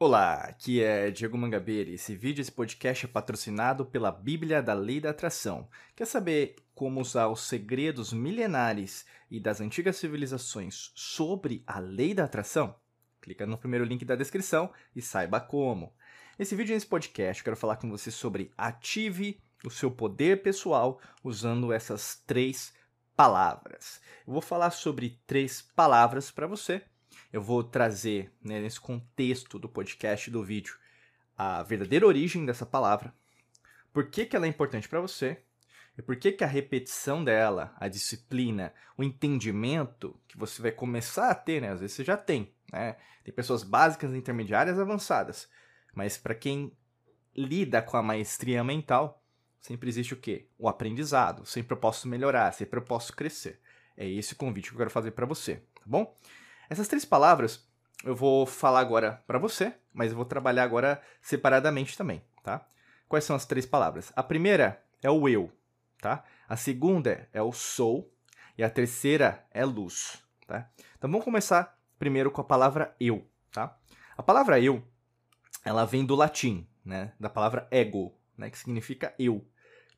Olá, aqui é Diego Mangabeira e esse vídeo, esse podcast é patrocinado pela Bíblia da Lei da Atração. Quer saber como usar os segredos milenares e das antigas civilizações sobre a Lei da Atração? Clica no primeiro link da descrição e saiba como. Nesse vídeo, nesse podcast, eu quero falar com você sobre ative o seu poder pessoal usando essas três palavras. Eu vou falar sobre três palavras para você eu vou trazer, né, nesse contexto do podcast do vídeo, a verdadeira origem dessa palavra, por que, que ela é importante para você e por que, que a repetição dela, a disciplina, o entendimento que você vai começar a ter, né? Às vezes você já tem, né? Tem pessoas básicas, intermediárias, avançadas. Mas para quem lida com a maestria mental, sempre existe o quê? O aprendizado. Sempre eu posso melhorar, sempre eu posso crescer. É esse o convite que eu quero fazer para você, tá bom? Essas três palavras eu vou falar agora para você, mas eu vou trabalhar agora separadamente também, tá? Quais são as três palavras? A primeira é o eu, tá? A segunda é o sou e a terceira é luz, tá? Então vamos começar primeiro com a palavra eu, tá? A palavra eu, ela vem do latim, né? Da palavra ego, né? Que significa eu.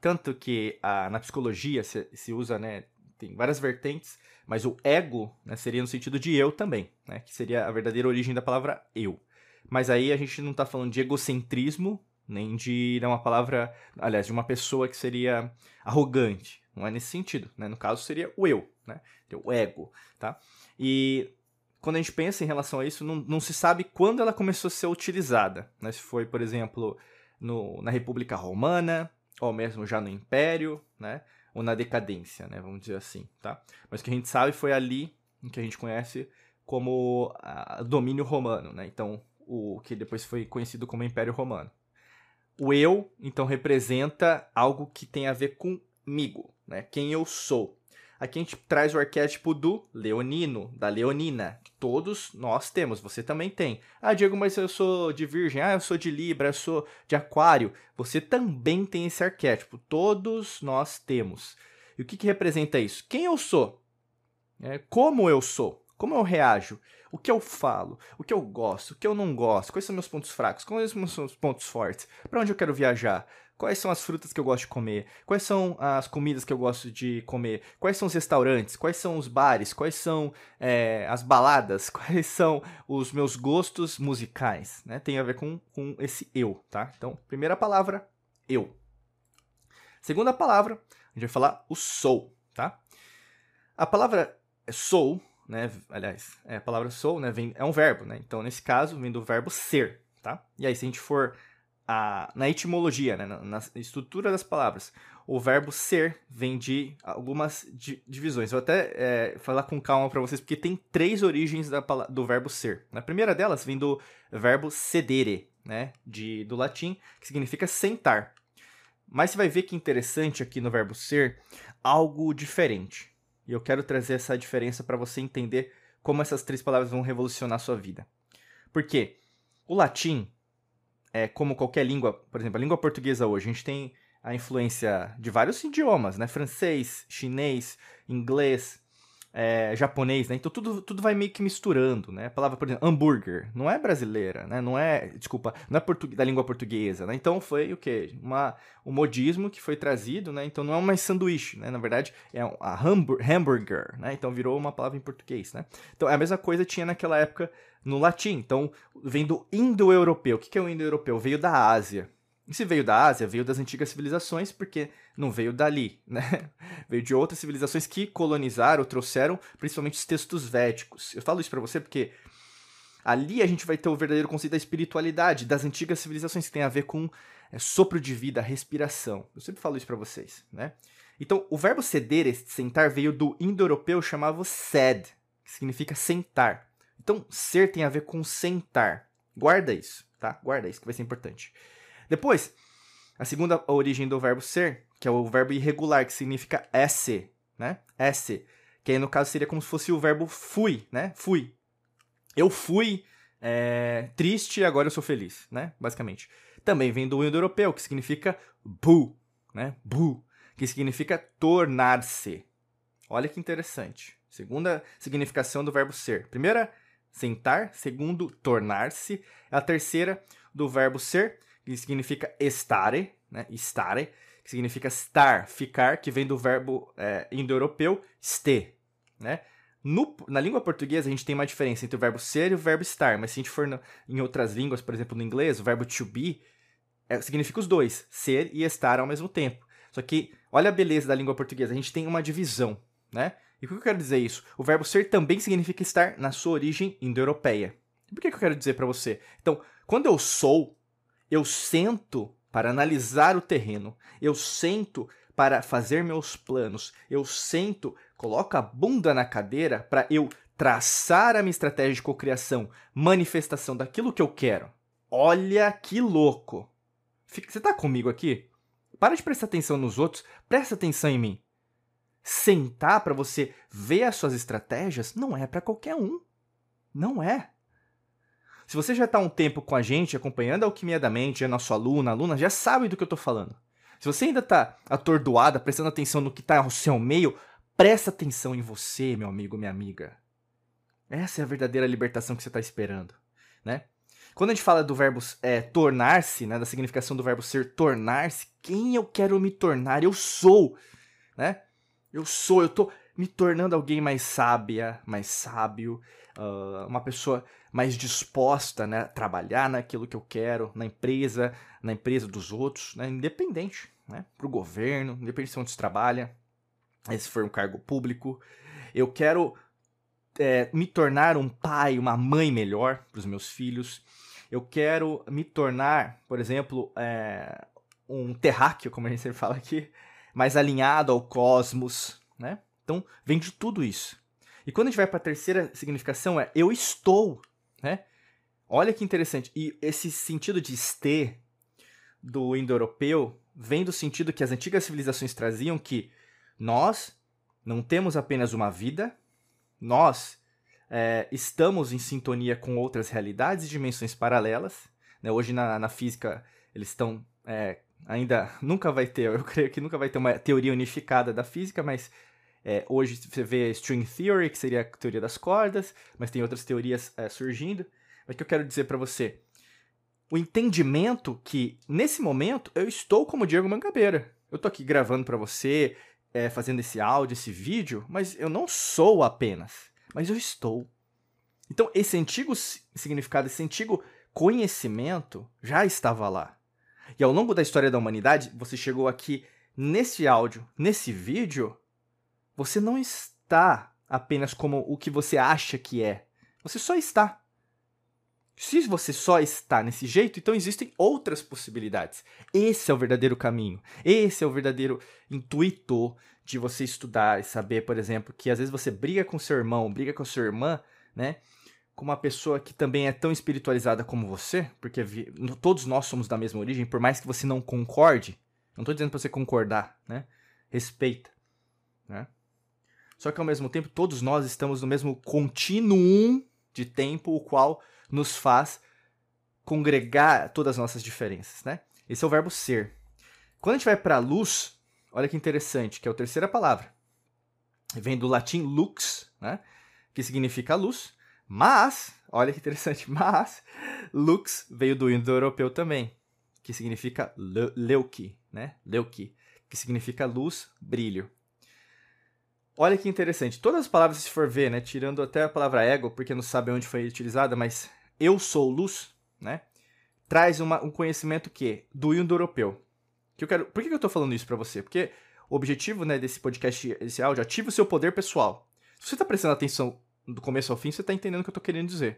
Tanto que a, na psicologia se, se usa, né? Tem várias vertentes, mas o ego né, seria no sentido de eu também, né, que seria a verdadeira origem da palavra eu. Mas aí a gente não está falando de egocentrismo, nem de né, uma palavra, aliás, de uma pessoa que seria arrogante. Não é nesse sentido, né? No caso seria o eu, né? O ego, tá? E quando a gente pensa em relação a isso, não, não se sabe quando ela começou a ser utilizada, né? Se foi, por exemplo, no, na República Romana, ou mesmo já no Império, né? Ou na decadência, né, vamos dizer assim, tá? Mas o que a gente sabe foi ali em que a gente conhece como a, domínio romano, né? Então, o que depois foi conhecido como Império Romano. O eu, então, representa algo que tem a ver comigo, né? Quem eu sou. Aqui a gente traz o arquétipo do leonino, da leonina, que todos nós temos, você também tem. Ah, Diego, mas eu sou de virgem, ah, eu sou de libra, eu sou de aquário. Você também tem esse arquétipo, todos nós temos. E o que, que representa isso? Quem eu sou? É, como eu sou? Como eu reajo? O que eu falo? O que eu gosto? O que eu não gosto? Quais são meus pontos fracos? Quais são meus pontos fortes? Para onde eu quero viajar? Quais são as frutas que eu gosto de comer? Quais são as comidas que eu gosto de comer? Quais são os restaurantes? Quais são os bares? Quais são é, as baladas? Quais são os meus gostos musicais? Né? Tem a ver com, com esse eu, tá? Então, primeira palavra, eu. Segunda palavra, a gente vai falar o sou, tá? A palavra sou, né? Aliás, é, a palavra sou, né? Vem, é um verbo, né? Então, nesse caso, vem do verbo ser, tá? E aí, se a gente for a, na etimologia, né, na, na, estrutura das palavras, o verbo ser vem de algumas di, divisões. Vou até é, falar com calma para vocês, porque tem três origens da, do verbo ser. A primeira delas vem do verbo sedere, né, de, do latim, que significa sentar. Mas você vai ver que interessante aqui no verbo ser algo diferente. E eu quero trazer essa diferença para você entender como essas três palavras vão revolucionar a sua vida. Por quê? O latim é, como qualquer língua, por exemplo, a língua portuguesa hoje, a gente tem a influência de vários idiomas, né? Francês, chinês, inglês, é, japonês, né? Então tudo, tudo vai meio que misturando, né? A palavra, por exemplo, hambúrguer, não é brasileira, né? Não é, desculpa, não é da língua portuguesa, né? Então foi o quê? Uma, um modismo que foi trazido, né? Então não é mais sanduíche, né? Na verdade, é a hambúrguer, né? Então virou uma palavra em português, né? Então é a mesma coisa tinha naquela época no latim. Então vem do indo-europeu. O que é o indo-europeu? Veio da Ásia, se veio da Ásia, veio das antigas civilizações, porque não veio dali, né? Veio de outras civilizações que colonizaram, trouxeram principalmente os textos védicos. Eu falo isso para você porque ali a gente vai ter o verdadeiro conceito da espiritualidade das antigas civilizações que tem a ver com é, sopro de vida, respiração. Eu sempre falo isso para vocês, né? Então, o verbo ceder, sentar, veio do indo-europeu chamado sed, que significa sentar. Então, ser tem a ver com sentar. Guarda isso, tá? Guarda isso que vai ser importante. Depois, a segunda origem do verbo ser, que é o verbo irregular, que significa esse, né? Esse. Que aí no caso seria como se fosse o verbo fui, né? Fui. Eu fui é, triste e agora eu sou feliz, né? Basicamente. Também vem do indo-europeu, que significa bu, né? Bu, que significa tornar-se. Olha que interessante. Segunda significação do verbo ser. Primeira, sentar. Segundo, tornar-se. A terceira, do verbo ser, que significa estare, né? Estare, que significa estar, ficar, que vem do verbo é, indo-europeu ste, né? No, na língua portuguesa, a gente tem uma diferença entre o verbo ser e o verbo estar, mas se a gente for no, em outras línguas, por exemplo, no inglês, o verbo to be é, significa os dois, ser e estar ao mesmo tempo. Só que, olha a beleza da língua portuguesa, a gente tem uma divisão, né? E o que eu quero dizer isso? O verbo ser também significa estar na sua origem indo-europeia. Por que, que eu quero dizer para você? Então, quando eu sou, eu sento para analisar o terreno, eu sento para fazer meus planos, eu sento, coloco a bunda na cadeira para eu traçar a minha estratégia de cocriação, manifestação daquilo que eu quero. Olha que louco! Você está comigo aqui? Para de prestar atenção nos outros, presta atenção em mim. Sentar para você ver as suas estratégias não é para qualquer um. Não é. Se você já está um tempo com a gente, acompanhando a Alquimia da Mente, é nosso aluno, aluna, já sabe do que eu estou falando. Se você ainda está atordoada, prestando atenção no que está ao seu meio, presta atenção em você, meu amigo, minha amiga. Essa é a verdadeira libertação que você está esperando, né? Quando a gente fala do verbo é, tornar-se, né, da significação do verbo ser tornar-se, quem eu quero me tornar? Eu sou, né? Eu sou, eu tô me tornando alguém mais sábia, mais sábio, uh, uma pessoa mais disposta né, a trabalhar naquilo que eu quero, na empresa, na empresa dos outros, né, independente, né, para o governo, independente de onde se trabalha, se for um cargo público. Eu quero é, me tornar um pai, uma mãe melhor para os meus filhos. Eu quero me tornar, por exemplo, é, um terráqueo, como a gente sempre fala aqui, mais alinhado ao cosmos, né? Então, vem de tudo isso. E quando a gente vai para a terceira significação é eu estou, né? Olha que interessante. E esse sentido de este do indo-europeu vem do sentido que as antigas civilizações traziam que nós não temos apenas uma vida, nós é, estamos em sintonia com outras realidades e dimensões paralelas. Né? Hoje na, na, física eles estão é, ainda nunca vai ter, eu creio que nunca vai ter uma teoria unificada da física, mas é, hoje você vê string theory, que seria a teoria das cordas, mas tem outras teorias é, surgindo. Mas o que eu quero dizer para você? O entendimento que, nesse momento, eu estou como Diego Mangabeira. Eu tô aqui gravando para você, é, fazendo esse áudio, esse vídeo, mas eu não sou apenas, mas eu estou. Então, esse antigo significado, esse antigo conhecimento já estava lá. E ao longo da história da humanidade, você chegou aqui nesse áudio, nesse vídeo, você não está apenas como o que você acha que é. Você só está. Se você só está nesse jeito, então existem outras possibilidades. Esse é o verdadeiro caminho. Esse é o verdadeiro intuito de você estudar e saber, por exemplo, que às vezes você briga com seu irmão, briga com sua irmã, né? Com uma pessoa que também é tão espiritualizada como você, porque todos nós somos da mesma origem, por mais que você não concorde, não estou dizendo para você concordar, né? Respeita, né? Só que ao mesmo tempo todos nós estamos no mesmo contínuo de tempo, o qual nos faz congregar todas as nossas diferenças, né? Esse é o verbo ser. Quando a gente vai para a luz, olha que interessante, que é a terceira palavra. Vem do latim lux, né? Que significa luz, mas, olha que interessante, mas lux veio do indo-europeu também, que significa leuki, né? Leuki, que significa luz, brilho. Olha que interessante. Todas as palavras, se for ver, né, tirando até a palavra ego, porque não sabe onde foi utilizada, mas eu sou luz, né, traz uma, um conhecimento que do indo-europeu. Que eu quero. Por que, eu estou falando isso para você? Porque o objetivo, né, desse podcast, desse áudio, ativa o seu poder pessoal. Se você está prestando atenção do começo ao fim, você está entendendo o que eu estou querendo dizer.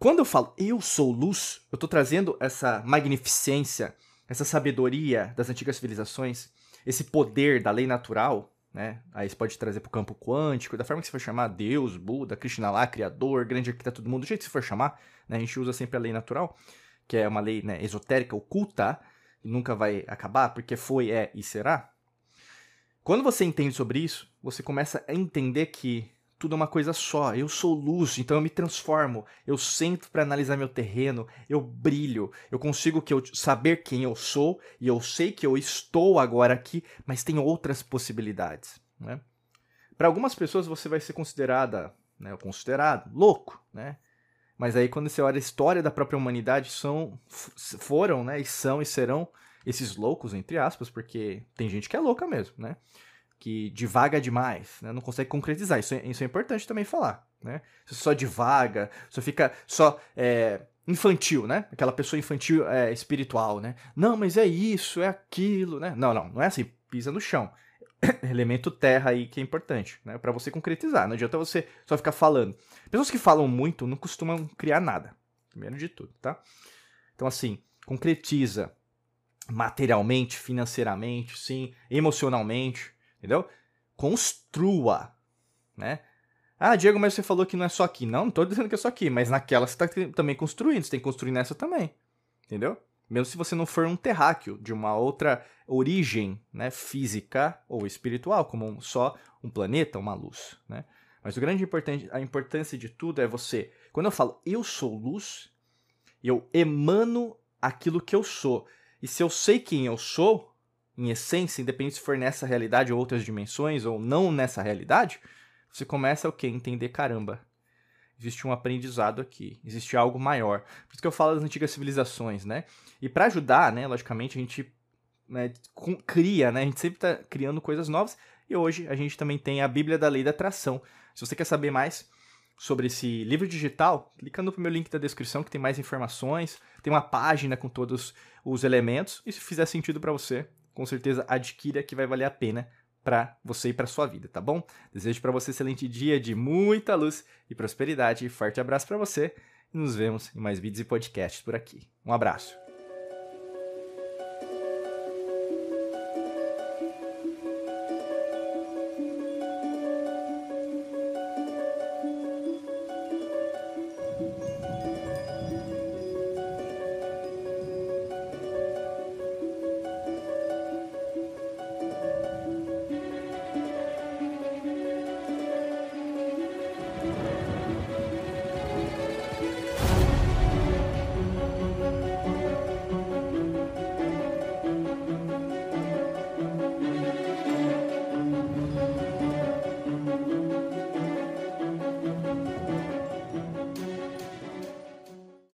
Quando eu falo eu sou luz, eu estou trazendo essa magnificência, essa sabedoria das antigas civilizações, esse poder da lei natural, né? Aí você pode trazer para o campo quântico, da forma que você for chamar, Deus, Buda, Krishna lá, Criador, grande arquiteto do mundo, do jeito que você for chamar, né? A gente usa sempre a lei natural, que é uma lei né, esotérica, oculta, e nunca vai acabar, porque foi, é e será. Quando você entende sobre isso, você começa a entender que tudo é uma coisa só. Eu sou luz, então eu me transformo. Eu sento para analisar meu terreno, eu brilho. Eu consigo que eu saber quem eu sou e eu sei que eu estou agora aqui, mas tem outras possibilidades. Né? Para algumas pessoas você vai ser considerada né? Considerado louco, né? Mas aí quando você olha a história da própria humanidade, são, foram, né? E são e serão esses loucos, entre aspas, porque tem gente que é louca mesmo, né? Que divaga demais, né? Não consegue concretizar. Isso é, isso é importante também falar, né? Você só divaga, só fica só é, infantil, né? Aquela pessoa infantil é, espiritual, né? Não, mas é isso, é aquilo, né? Não, não, não é assim. Pisa no chão. Elemento terra aí que é importante, né? Para você concretizar. Não adianta você só ficar falando. Pessoas que falam muito não costumam criar nada. Primeiro de tudo, tá? Então, assim, concretiza materialmente, financeiramente, sim, emocionalmente, entendeu? Construa, né? Ah, Diego, mas você falou que não é só aqui. Não, não tô dizendo que é só aqui, mas naquela você tá também construindo, você tem que construir nessa também, entendeu? Mesmo se você não for um terráqueo de uma outra origem, né, física ou espiritual, como um, só um planeta, uma luz, né? Mas o grande importante, a importância de tudo é você, quando eu falo eu sou luz, eu emano aquilo que eu sou. E se eu sei quem eu sou, em essência, independente se for nessa realidade ou outras dimensões, ou não nessa realidade, você começa o quê? Entender, caramba, existe um aprendizado aqui, existe algo maior. Por isso que eu falo das antigas civilizações, né? E para ajudar, né, logicamente, a gente né, cria, né? A gente sempre está criando coisas novas. E hoje a gente também tem a Bíblia da Lei da Atração. Se você quer saber mais sobre esse livro digital, clica no primeiro link da descrição que tem mais informações. Tem uma página com todos os elementos. E se fizer sentido para você, com certeza adquira que vai valer a pena para você e para sua vida, tá bom? Desejo para você um excelente dia de muita luz e prosperidade. Forte abraço para você e nos vemos em mais vídeos e podcasts por aqui. Um abraço.